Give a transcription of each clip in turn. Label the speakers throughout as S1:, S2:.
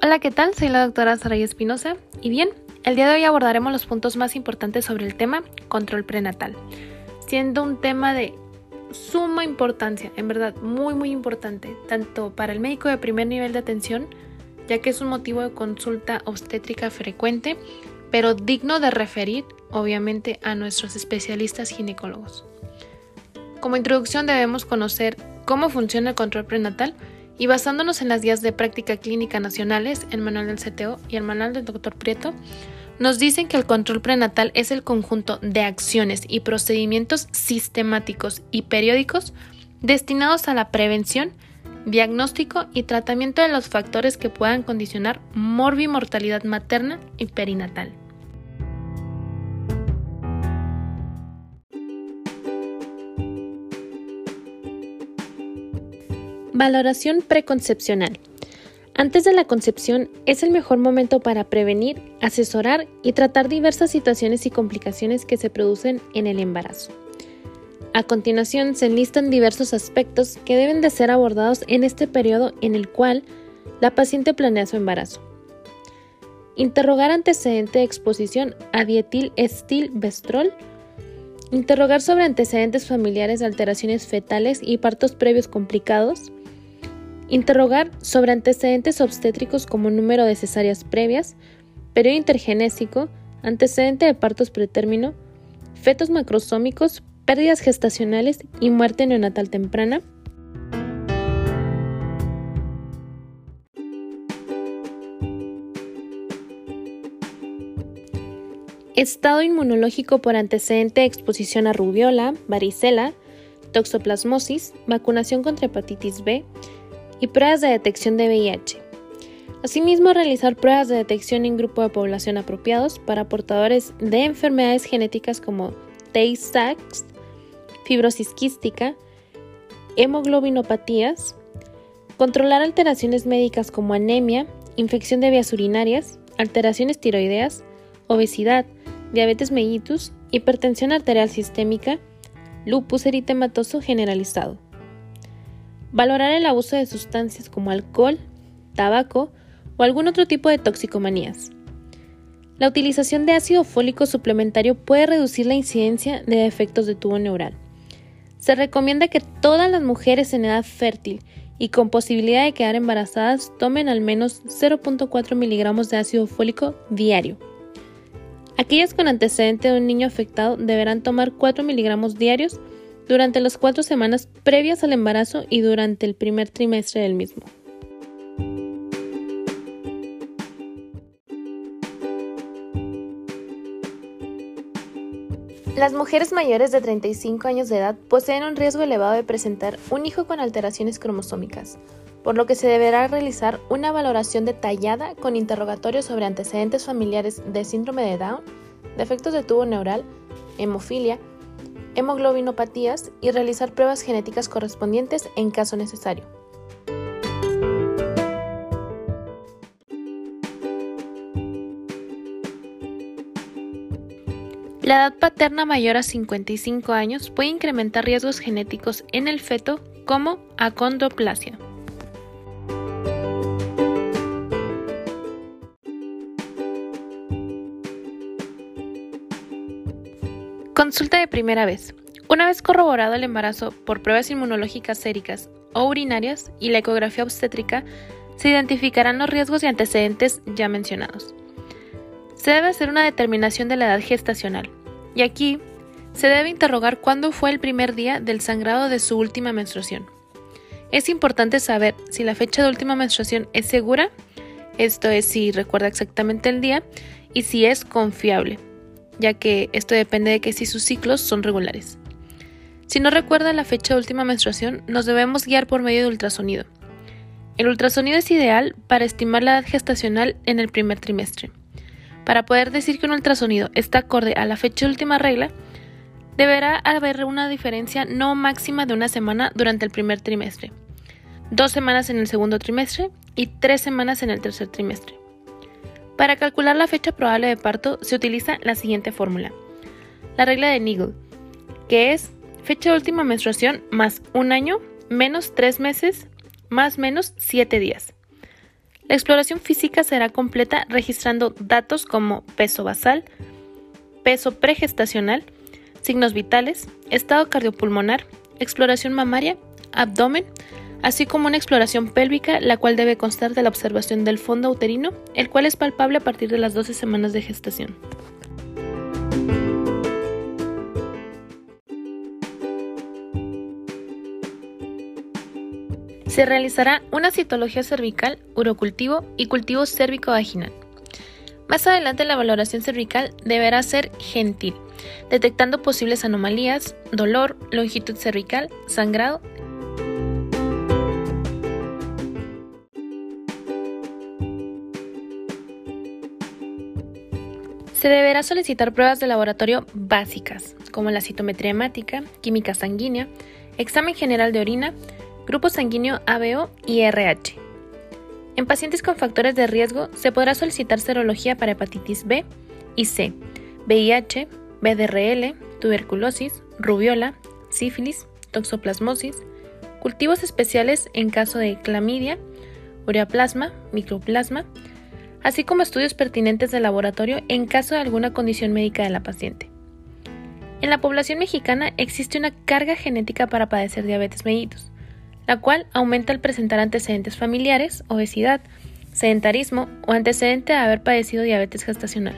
S1: Hola, ¿qué tal? Soy la doctora Saray Espinosa y bien, el día de hoy abordaremos los puntos más importantes sobre el tema control prenatal, siendo un tema de suma importancia, en verdad muy muy importante, tanto para el médico de primer nivel de atención, ya que es un motivo de consulta obstétrica frecuente, pero digno de referir obviamente a nuestros especialistas ginecólogos. Como introducción debemos conocer cómo funciona el control prenatal y basándonos en las guías de práctica clínica nacionales, el manual del CTO y el manual del Dr. Prieto, nos dicen que el control prenatal es el conjunto de acciones y procedimientos sistemáticos y periódicos destinados a la prevención, diagnóstico y tratamiento de los factores que puedan condicionar morbimortalidad materna y perinatal. Valoración preconcepcional. Antes de la concepción es el mejor momento para prevenir, asesorar y tratar diversas situaciones y complicaciones que se producen en el embarazo. A continuación se enlistan diversos aspectos que deben de ser abordados en este periodo en el cual la paciente planea su embarazo. Interrogar antecedente de exposición a dietil estil-bestrol. Interrogar sobre antecedentes familiares de alteraciones fetales y partos previos complicados Interrogar sobre antecedentes obstétricos como número de cesáreas previas, periodo intergenésico, antecedente de partos pretérmino, fetos macrosómicos, pérdidas gestacionales y muerte neonatal temprana. Estado inmunológico por antecedente de exposición a rubiola, varicela, toxoplasmosis, vacunación contra hepatitis B, y pruebas de detección de VIH. Asimismo, realizar pruebas de detección en grupo de población apropiados para portadores de enfermedades genéticas como Tay-Sachs, fibrosis quística, hemoglobinopatías, controlar alteraciones médicas como anemia, infección de vías urinarias, alteraciones tiroideas, obesidad, diabetes mellitus, hipertensión arterial sistémica, lupus eritematoso generalizado. Valorar el abuso de sustancias como alcohol, tabaco o algún otro tipo de toxicomanías. La utilización de ácido fólico suplementario puede reducir la incidencia de defectos de tubo neural. Se recomienda que todas las mujeres en edad fértil y con posibilidad de quedar embarazadas tomen al menos 0.4 miligramos de ácido fólico diario. Aquellas con antecedente de un niño afectado deberán tomar 4 miligramos diarios durante las cuatro semanas previas al embarazo y durante el primer trimestre del mismo. Las mujeres mayores de 35 años de edad poseen un riesgo elevado de presentar un hijo con alteraciones cromosómicas, por lo que se deberá realizar una valoración detallada con interrogatorios sobre antecedentes familiares de síndrome de Down, defectos de tubo neural, hemofilia, hemoglobinopatías y realizar pruebas genéticas correspondientes en caso necesario. La edad paterna mayor a 55 años puede incrementar riesgos genéticos en el feto como acondroplasia. Consulta de primera vez. Una vez corroborado el embarazo por pruebas inmunológicas séricas o urinarias y la ecografía obstétrica, se identificarán los riesgos y antecedentes ya mencionados. Se debe hacer una determinación de la edad gestacional, y aquí se debe interrogar cuándo fue el primer día del sangrado de su última menstruación. Es importante saber si la fecha de última menstruación es segura, esto es si recuerda exactamente el día, y si es confiable ya que esto depende de que si sus ciclos son regulares. Si no recuerda la fecha de última menstruación, nos debemos guiar por medio de ultrasonido. El ultrasonido es ideal para estimar la edad gestacional en el primer trimestre. Para poder decir que un ultrasonido está acorde a la fecha de última regla, deberá haber una diferencia no máxima de una semana durante el primer trimestre, dos semanas en el segundo trimestre y tres semanas en el tercer trimestre. Para calcular la fecha probable de parto se utiliza la siguiente fórmula. La regla de Nigel, que es fecha de última menstruación más un año menos tres meses más menos siete días. La exploración física será completa registrando datos como peso basal, peso pregestacional, signos vitales, estado cardiopulmonar, exploración mamaria, abdomen, así como una exploración pélvica, la cual debe constar de la observación del fondo uterino, el cual es palpable a partir de las 12 semanas de gestación. Se realizará una citología cervical, urocultivo y cultivo cérvico-vaginal. Más adelante la valoración cervical deberá ser gentil, detectando posibles anomalías, dolor, longitud cervical, sangrado. Se deberá solicitar pruebas de laboratorio básicas, como la citometría hemática, química sanguínea, examen general de orina, grupo sanguíneo ABO y RH. En pacientes con factores de riesgo se podrá solicitar serología para hepatitis B y C, VIH, BDRL, tuberculosis, rubiola, sífilis, toxoplasmosis, cultivos especiales en caso de clamidia, ureaplasma, microplasma, así como estudios pertinentes de laboratorio en caso de alguna condición médica de la paciente. En la población mexicana existe una carga genética para padecer diabetes mellitus, la cual aumenta al presentar antecedentes familiares, obesidad, sedentarismo o antecedente de haber padecido diabetes gestacional,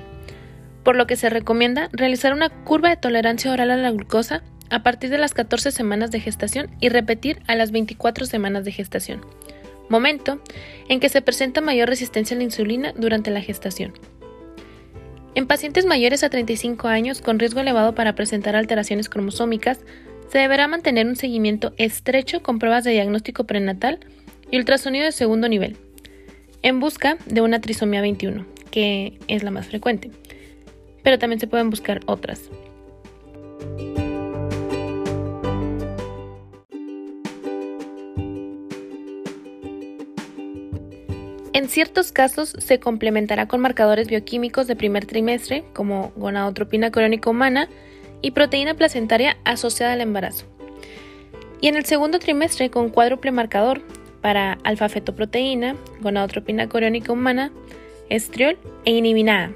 S1: por lo que se recomienda realizar una curva de tolerancia oral a la glucosa a partir de las 14 semanas de gestación y repetir a las 24 semanas de gestación, momento en que se presenta mayor resistencia a la insulina durante la gestación. En pacientes mayores a 35 años con riesgo elevado para presentar alteraciones cromosómicas, se deberá mantener un seguimiento estrecho con pruebas de diagnóstico prenatal y ultrasonido de segundo nivel, en busca de una trisomía 21, que es la más frecuente, pero también se pueden buscar otras. En ciertos casos se complementará con marcadores bioquímicos de primer trimestre, como gonadotropina crónica humana, y proteína placentaria asociada al embarazo. Y en el segundo trimestre con cuádruple marcador para alfa-fetoproteína, gonadotropina coriónica humana, estriol e inhibina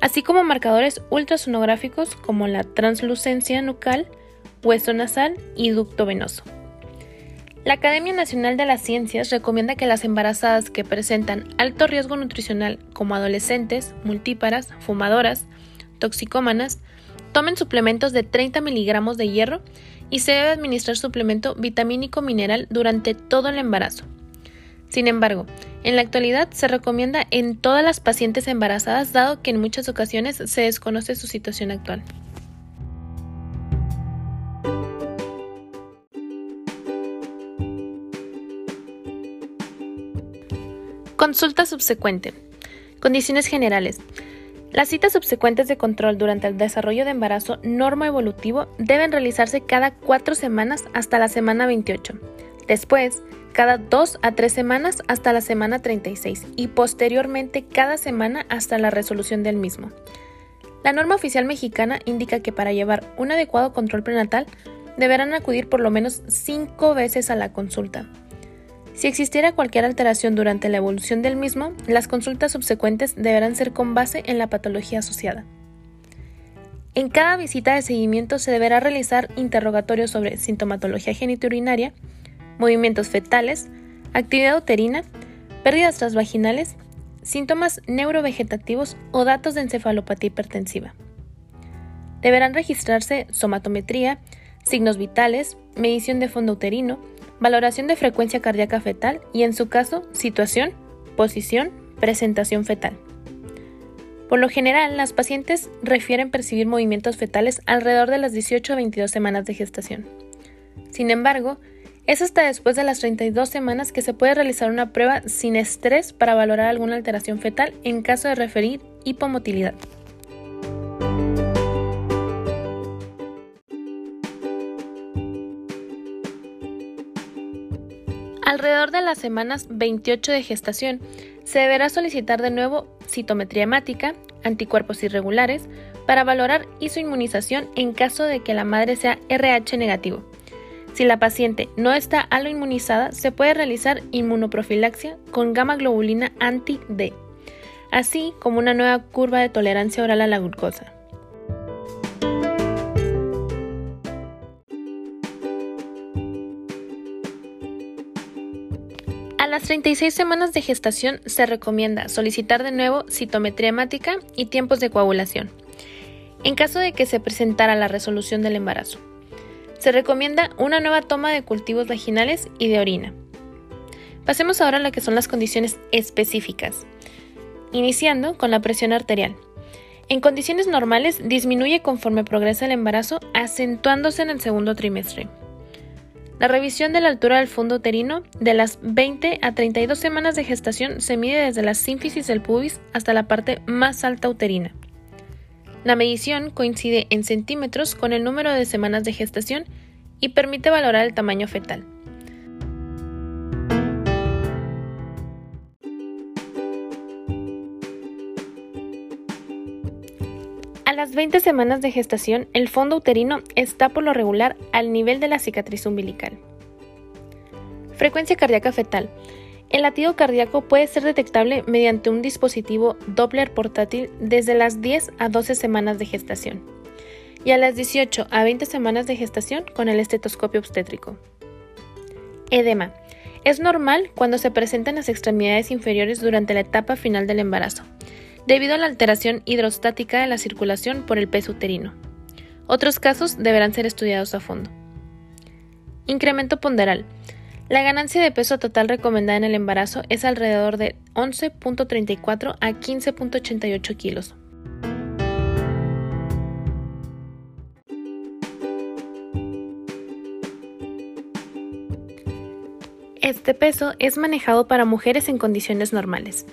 S1: así como marcadores ultrasonográficos como la translucencia nucal, hueso nasal y ducto venoso. La Academia Nacional de las Ciencias recomienda que las embarazadas que presentan alto riesgo nutricional como adolescentes, multíparas, fumadoras, toxicómanas, Tomen suplementos de 30 miligramos de hierro y se debe administrar suplemento vitamínico mineral durante todo el embarazo. Sin embargo, en la actualidad se recomienda en todas las pacientes embarazadas dado que en muchas ocasiones se desconoce su situación actual. Consulta subsecuente. Condiciones generales. Las citas subsecuentes de control durante el desarrollo de embarazo normoevolutivo deben realizarse cada cuatro semanas hasta la semana 28. Después, cada dos a tres semanas hasta la semana 36 y posteriormente cada semana hasta la resolución del mismo. La norma oficial mexicana indica que para llevar un adecuado control prenatal deberán acudir por lo menos cinco veces a la consulta. Si existiera cualquier alteración durante la evolución del mismo, las consultas subsecuentes deberán ser con base en la patología asociada. En cada visita de seguimiento se deberá realizar interrogatorios sobre sintomatología genitourinaria, movimientos fetales, actividad uterina, pérdidas transvaginales, síntomas neurovegetativos o datos de encefalopatía hipertensiva. Deberán registrarse somatometría, signos vitales, medición de fondo uterino, valoración de frecuencia cardíaca fetal y, en su caso, situación, posición, presentación fetal. Por lo general, las pacientes refieren percibir movimientos fetales alrededor de las 18 a 22 semanas de gestación. Sin embargo, es hasta después de las 32 semanas que se puede realizar una prueba sin estrés para valorar alguna alteración fetal en caso de referir hipomotilidad. Alrededor de las semanas 28 de gestación, se deberá solicitar de nuevo citometría hemática, anticuerpos irregulares, para valorar isoinmunización en caso de que la madre sea RH negativo. Si la paciente no está aloinmunizada, se puede realizar inmunoprofilaxia con gamma globulina anti-D, así como una nueva curva de tolerancia oral a la glucosa. 36 semanas de gestación se recomienda solicitar de nuevo citometría hemática y tiempos de coagulación, en caso de que se presentara la resolución del embarazo. Se recomienda una nueva toma de cultivos vaginales y de orina. Pasemos ahora a lo que son las condiciones específicas, iniciando con la presión arterial. En condiciones normales disminuye conforme progresa el embarazo, acentuándose en el segundo trimestre. La revisión de la altura del fondo uterino de las 20 a 32 semanas de gestación se mide desde la sínfisis del pubis hasta la parte más alta uterina. La medición coincide en centímetros con el número de semanas de gestación y permite valorar el tamaño fetal. Las 20 semanas de gestación, el fondo uterino está por lo regular al nivel de la cicatriz umbilical. Frecuencia cardíaca fetal. El latido cardíaco puede ser detectable mediante un dispositivo Doppler portátil desde las 10 a 12 semanas de gestación y a las 18 a 20 semanas de gestación con el estetoscopio obstétrico. Edema. Es normal cuando se presentan las extremidades inferiores durante la etapa final del embarazo, debido a la alteración hidrostática de la circulación por el peso uterino. Otros casos deberán ser estudiados a fondo. Incremento ponderal. La ganancia de peso total recomendada en el embarazo es alrededor de 11.34 a 15.88 kilos. Este peso es manejado para mujeres en condiciones normales.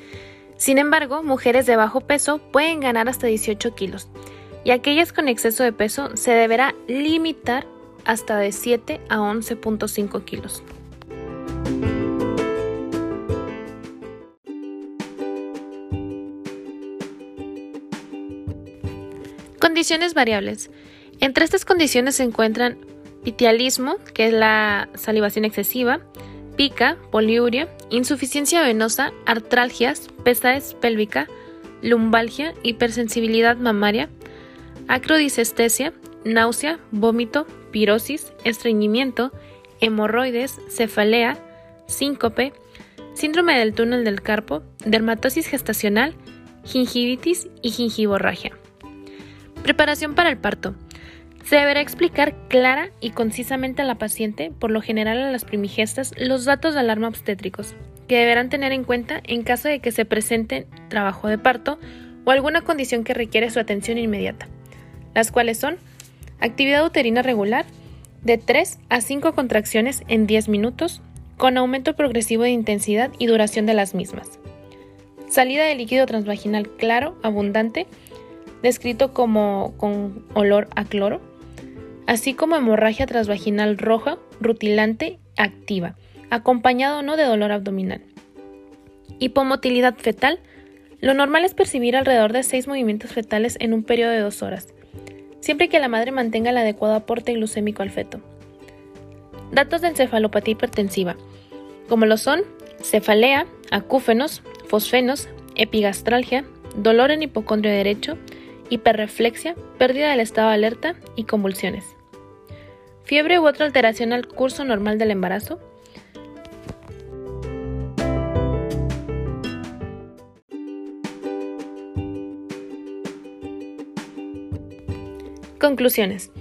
S1: Sin embargo, mujeres de bajo peso pueden ganar hasta 18 kilos y aquellas con exceso de peso se deberá limitar hasta de 7 a 11.5 kilos. Condiciones variables. Entre estas condiciones se encuentran pitialismo, que es la salivación excesiva, pica, poliuria, insuficiencia venosa, artralgias, pesadez pélvica, lumbalgia, hipersensibilidad mamaria, acrodisestesia, náusea, vómito, pirosis, estreñimiento, hemorroides, cefalea, síncope, síndrome del túnel del carpo, dermatosis gestacional, gingivitis y gingivorragia. Preparación para el parto. Se deberá explicar clara y concisamente a la paciente, por lo general a las primigestas, los datos de alarma obstétricos, que deberán tener en cuenta en caso de que se presente trabajo de parto o alguna condición que requiere su atención inmediata, las cuales son actividad uterina regular, de 3 a 5 contracciones en 10 minutos, con aumento progresivo de intensidad y duración de las mismas. Salida de líquido transvaginal claro, abundante, descrito como con olor a cloro, así como hemorragia transvaginal roja, rutilante, activa, acompañado o no de dolor abdominal. Hipomotilidad fetal. Lo normal es percibir alrededor de 6 movimientos fetales en un periodo de 2 horas, siempre que la madre mantenga el adecuado aporte glucémico al feto. Datos de encefalopatía hipertensiva, como lo son cefalea, acúfenos, fosfenos, epigastralgia, dolor en hipocondrio derecho, hiperreflexia, pérdida del estado de alerta y convulsiones. Fiebre u otra alteración al curso normal del embarazo. Conclusiones.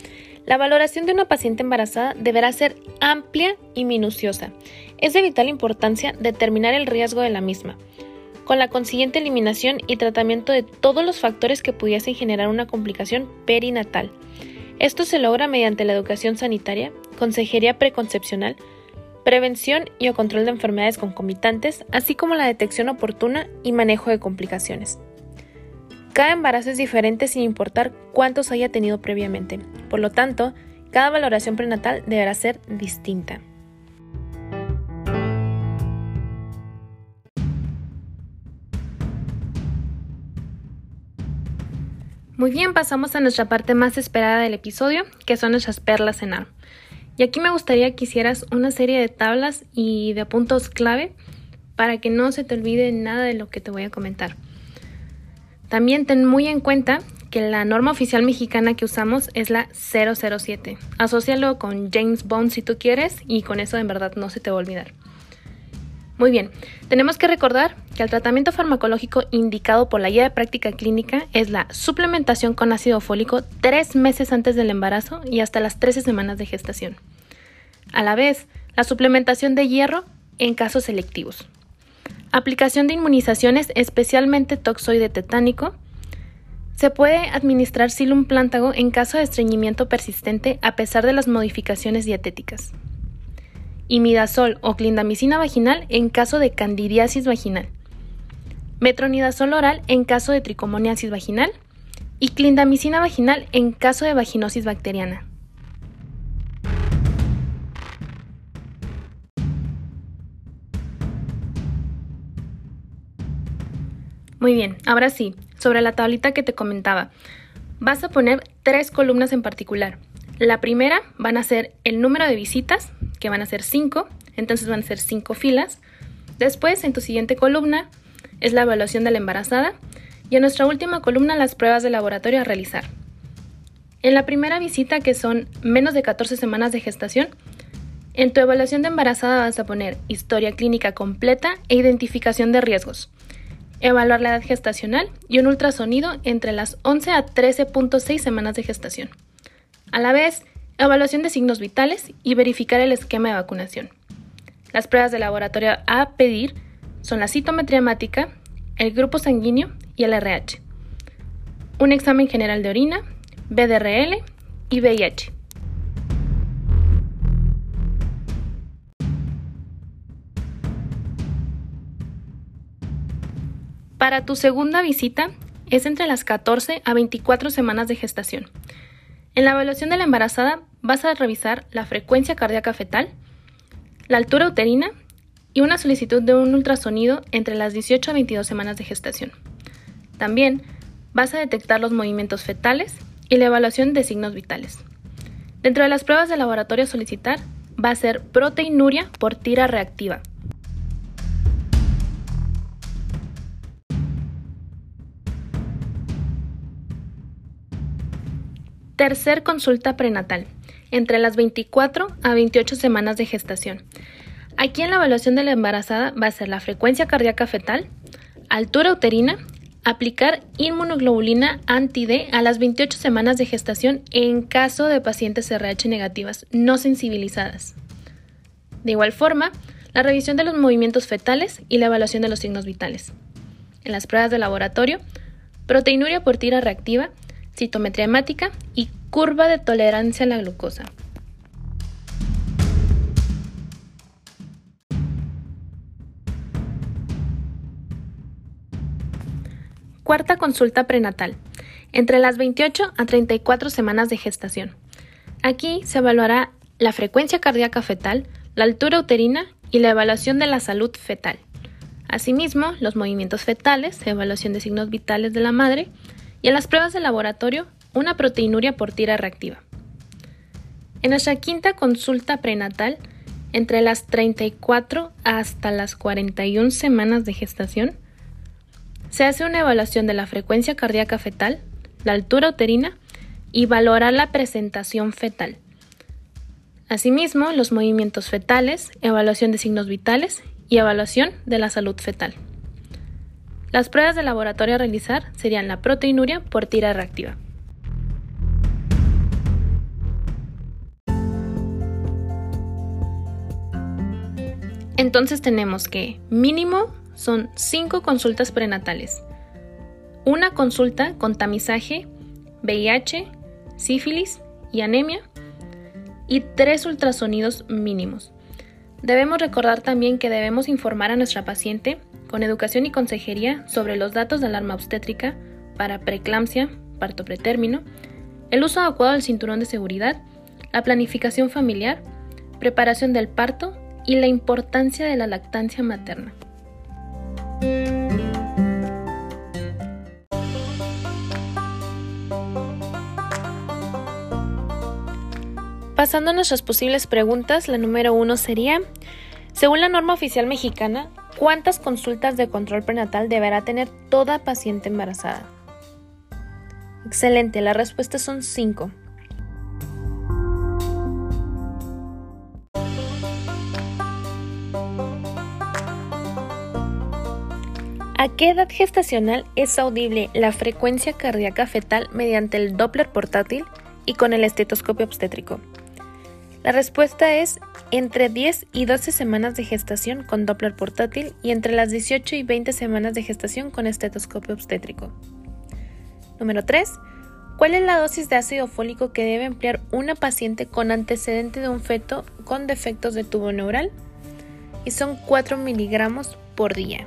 S1: La valoración de una paciente embarazada deberá ser amplia y minuciosa. Es de vital importancia determinar el riesgo de la misma, con la consiguiente eliminación y tratamiento de todos los factores que pudiesen generar una complicación perinatal. Esto se logra mediante la educación sanitaria, consejería preconcepcional, prevención y o control de enfermedades concomitantes, así como la detección oportuna y manejo de complicaciones. Cada embarazo es diferente sin importar cuántos haya tenido previamente, por lo tanto, cada valoración prenatal deberá ser distinta. Muy bien, pasamos a nuestra parte más esperada del episodio, que son nuestras perlas en ARM. Y aquí me gustaría que hicieras una serie de tablas y de puntos clave para que no se te olvide nada de lo que te voy a comentar. También ten muy en cuenta que la norma oficial mexicana que usamos es la 007. Asocialo con James Bond si tú quieres y con eso en verdad no se te va a olvidar. Muy bien, tenemos que recordar que el tratamiento farmacológico indicado por la guía de práctica clínica es la suplementación con ácido fólico tres meses antes del embarazo y hasta las 13 semanas de gestación. A la vez, la suplementación de hierro en casos selectivos. Aplicación de inmunizaciones, especialmente toxoide tetánico. Se puede administrar silum plántago en caso de estreñimiento persistente a pesar de las modificaciones dietéticas imidazol o clindamicina vaginal en caso de candidiasis vaginal, metronidazol oral en caso de tricomoniasis vaginal y clindamicina vaginal en caso de vaginosis bacteriana. Muy bien, ahora sí, sobre la tablita que te comentaba, vas a poner tres columnas en particular. La primera van a ser el número de visitas, que van a ser 5, entonces van a ser 5 filas. Después, en tu siguiente columna, es la evaluación de la embarazada y en nuestra última columna las pruebas de laboratorio a realizar. En la primera visita, que son menos de 14 semanas de gestación, en tu evaluación de embarazada vas a poner historia clínica completa e identificación de riesgos, evaluar la edad gestacional y un ultrasonido entre las 11 a 13.6 semanas de gestación. A la vez, evaluación de signos vitales y verificar el esquema de vacunación. Las pruebas de laboratorio a pedir son la citometría hemática, el grupo sanguíneo y el RH. Un examen general de orina, BDRL y VIH. Para tu segunda visita es entre las 14 a 24 semanas de gestación. En la evaluación de la embarazada vas a revisar la frecuencia cardíaca fetal, la altura uterina y una solicitud de un ultrasonido entre las 18 a 22 semanas de gestación. También vas a detectar los movimientos fetales y la evaluación de signos vitales. Dentro de las pruebas de laboratorio a solicitar va a ser proteinuria por tira reactiva. Tercer consulta prenatal, entre las 24 a 28 semanas de gestación. Aquí en la evaluación de la embarazada va a ser la frecuencia cardíaca fetal, altura uterina, aplicar inmunoglobulina anti-D a las 28 semanas de gestación en caso de pacientes RH negativas no sensibilizadas. De igual forma, la revisión de los movimientos fetales y la evaluación de los signos vitales. En las pruebas de laboratorio, proteinuria por tira reactiva citometría hemática y curva de tolerancia a la glucosa. Cuarta consulta prenatal, entre las 28 a 34 semanas de gestación. Aquí se evaluará la frecuencia cardíaca fetal, la altura uterina y la evaluación de la salud fetal. Asimismo, los movimientos fetales, evaluación de signos vitales de la madre, y en las pruebas de laboratorio una proteinuria por tira reactiva. En nuestra quinta consulta prenatal, entre las 34 hasta las 41 semanas de gestación, se hace una evaluación de la frecuencia cardíaca fetal, la altura uterina y valorar la presentación fetal. Asimismo, los movimientos fetales, evaluación de signos vitales y evaluación de la salud fetal. Las pruebas de laboratorio a realizar serían la proteinuria por tira reactiva. Entonces tenemos que mínimo son 5 consultas prenatales, una consulta con tamizaje, VIH, sífilis y anemia y tres ultrasonidos mínimos. Debemos recordar también que debemos informar a nuestra paciente con educación y consejería sobre los datos de alarma obstétrica para preeclampsia, parto pretérmino, el uso adecuado del cinturón de seguridad, la planificación familiar, preparación del parto y la importancia de la lactancia materna. Repasando nuestras posibles preguntas, la número uno sería, según la norma oficial mexicana, ¿cuántas consultas de control prenatal deberá tener toda paciente embarazada? Excelente, las respuestas son cinco. ¿A qué edad gestacional es audible la frecuencia cardíaca fetal mediante el Doppler portátil y con el estetoscopio obstétrico? La respuesta es entre 10 y 12 semanas de gestación con Doppler portátil y entre las 18 y 20 semanas de gestación con estetoscopio obstétrico. Número 3. ¿Cuál es la dosis de ácido fólico que debe emplear una paciente con antecedente de un feto con defectos de tubo neural? Y son 4 miligramos por día.